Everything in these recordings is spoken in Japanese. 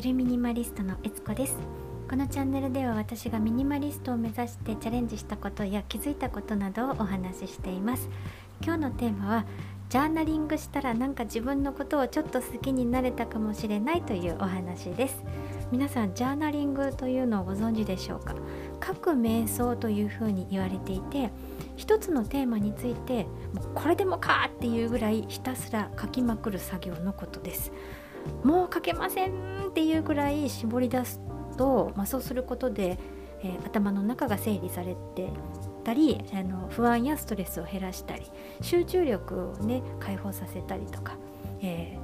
ゆるミニマリストのえつこです。このチャンネルでは私がミニマリストを目指してチャレンジしたことや気づいたことなどをお話ししています。今日のテーマはジャーナリングしたらなんか自分のことをちょっと好きになれたかもしれないというお話です。皆さんジャーナリングというのをご存知でしょうか？書く瞑想というふうに言われていて一つのテーマについてもうこれでもかっていうぐらいひたすら書きまくる作業のことです。もう書けませんっていうぐらい絞り出すと、まあ、そうすることで、えー、頭の中が整理されてたりあの不安やストレスを減らしたり集中力をね解放させたりとか、え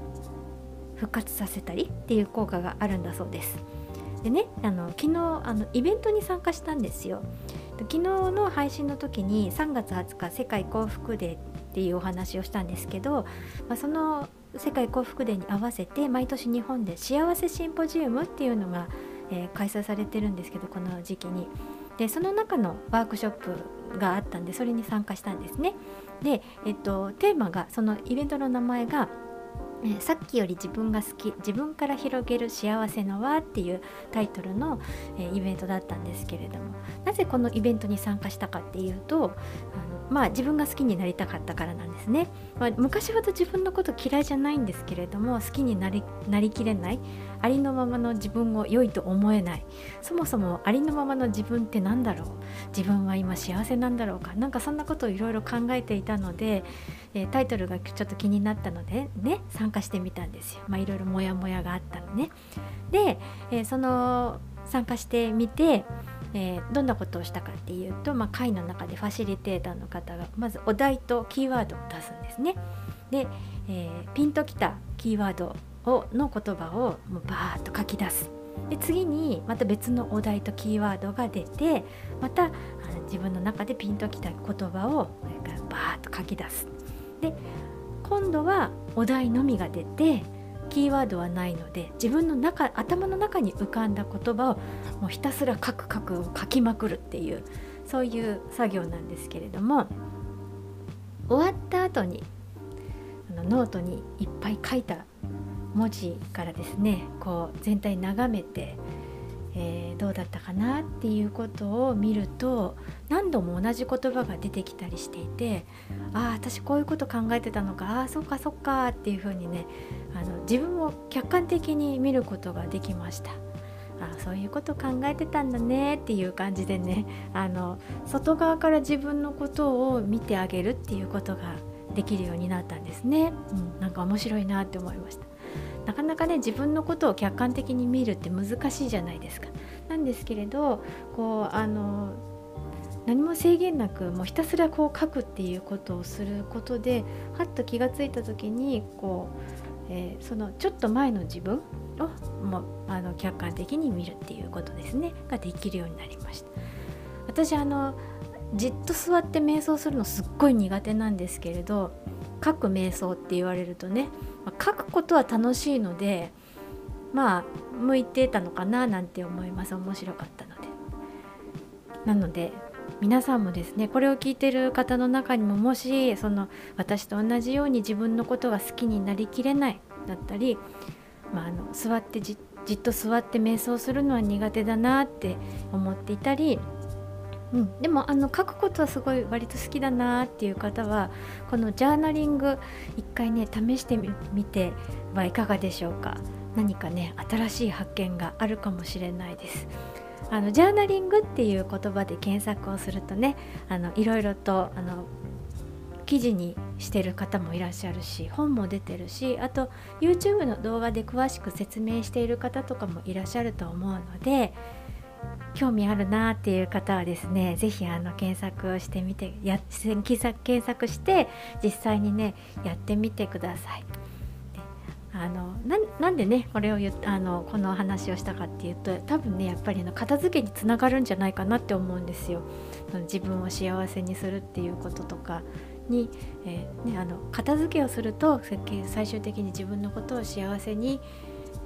ー、復活させたりっていう効果があるんだそうです。でねあの昨日あのイベントに参加したんですよ。昨日の配信の時に3月20日世界幸福デーっていうお話をしたんですけど、まあ、その世界幸福デーに合わせて毎年日本で幸せシンポジウムっていうのが、えー、開催されてるんですけどこの時期に。でその中のワークショップがあったんでそれに参加したんですね。で、えっと、テーマがそのイベントの名前がえ、さっきより自分が好き自分から広げる幸せの輪っていうタイトルの、え、イベントだったんですけれどもなぜこのイベントに参加したかっていうとあのまあ自分が好きになりたかったからなんですね、まあ、昔ほど自分のこと嫌いじゃないんですけれども好きになりなりきれないありのままの自分を良いと思えないそもそもありのままの自分って何だろう自分は今幸せなんだろうかなんかそんなことをいろいろ考えていたので、え、タイトルがちょっと気になったのでね参参加してみたんですよまあいろいろモヤモヤがあったのねで、えー、その参加してみてえー、どんなことをしたかっていうと、まあ、会の中でファシリテーターの方がまずお題とキーワードを出すんですね。で、えー、ピンときたキーワードをの言葉をもうバーッと書き出す。で次にまた別のお題とキーワードが出てまた自分の中でピンときた言葉をこれからバーッと書き出す。で今度はお題のみが出てキーワードはないので自分の中頭の中に浮かんだ言葉をもうひたすら書く書く書きまくるっていうそういう作業なんですけれども終わった後にノートにいっぱい書いた文字からですねこう全体眺めてえ、どうだったかなっていうことを見ると何度も同じ言葉が出てきたりしていてああ私こういうこと考えてたのかああそっかそっかっていうふうにねあの自分を客観的に見ることができました。あそういうこと考えてたんだねっていう感じでねあの外側から自分のことを見てあげるっていうことができるようになったんですね、うん、なんか面白いなって思いましたなかなかね自分のことを客観的に見るって難しいじゃないですか。なんですけれどこうあの何も制限なくもうひたすらこう書くっていうことをすることではっと気が付いた時にこう、えー、そのちょっと前の自分をもうあの客観的に見るっていうことですねができるようになりました。私あのじっと座って瞑想するのすっごい苦手なんですけれど書く瞑想って言われるとね、書くことは楽しいのでまあ向いてたのかななんて思います。面白かったので。なので皆さんもですねこれを聞いてる方の中にももしその私と同じように自分のことが好きになりきれないだったり、まあ、あの座ってじっと座って瞑想するのは苦手だなって思っていたりうん、でもあの書くことはすごい割と好きだなっていう方はこのジャーナリング一回ね試してみてはいかがでしょうか。何かね新しい発見があるかもしれないですあのジャーナリングっていう言葉で検索をするとねあのいろいろとあの記事にしてる方もいらっしゃるし本も出てるしあと YouTube の動画で詳しく説明している方とかもいらっしゃると思うので興味あるなっていう方はですね是非あの検索をしてみてや検索して実際にねやってみてください。あのなんでねこれを言あのこの話をしたかっていうと多分ねやっぱりの片付けにつながるんじゃないかなって思うんですよ。自分を幸せにするっていうこととかに、えー、ね、あの片付けをすると最終的に自分のことを幸せに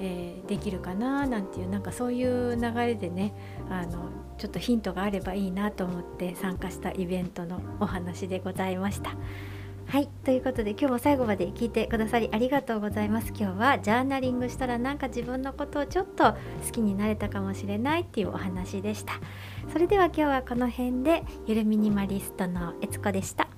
えー、できるかななんていうなんかそういう流れでねあのちょっとヒントがあればいいなと思って参加したイベントのお話でございました。はいということで今日も最後まで聞いてくださりありがとうございます今日はジャーナリングしたらなんか自分のことをちょっと好きになれたかもしれないっていうお話でしたそれでは今日はこの辺でゆるミニマリストのえつこでした。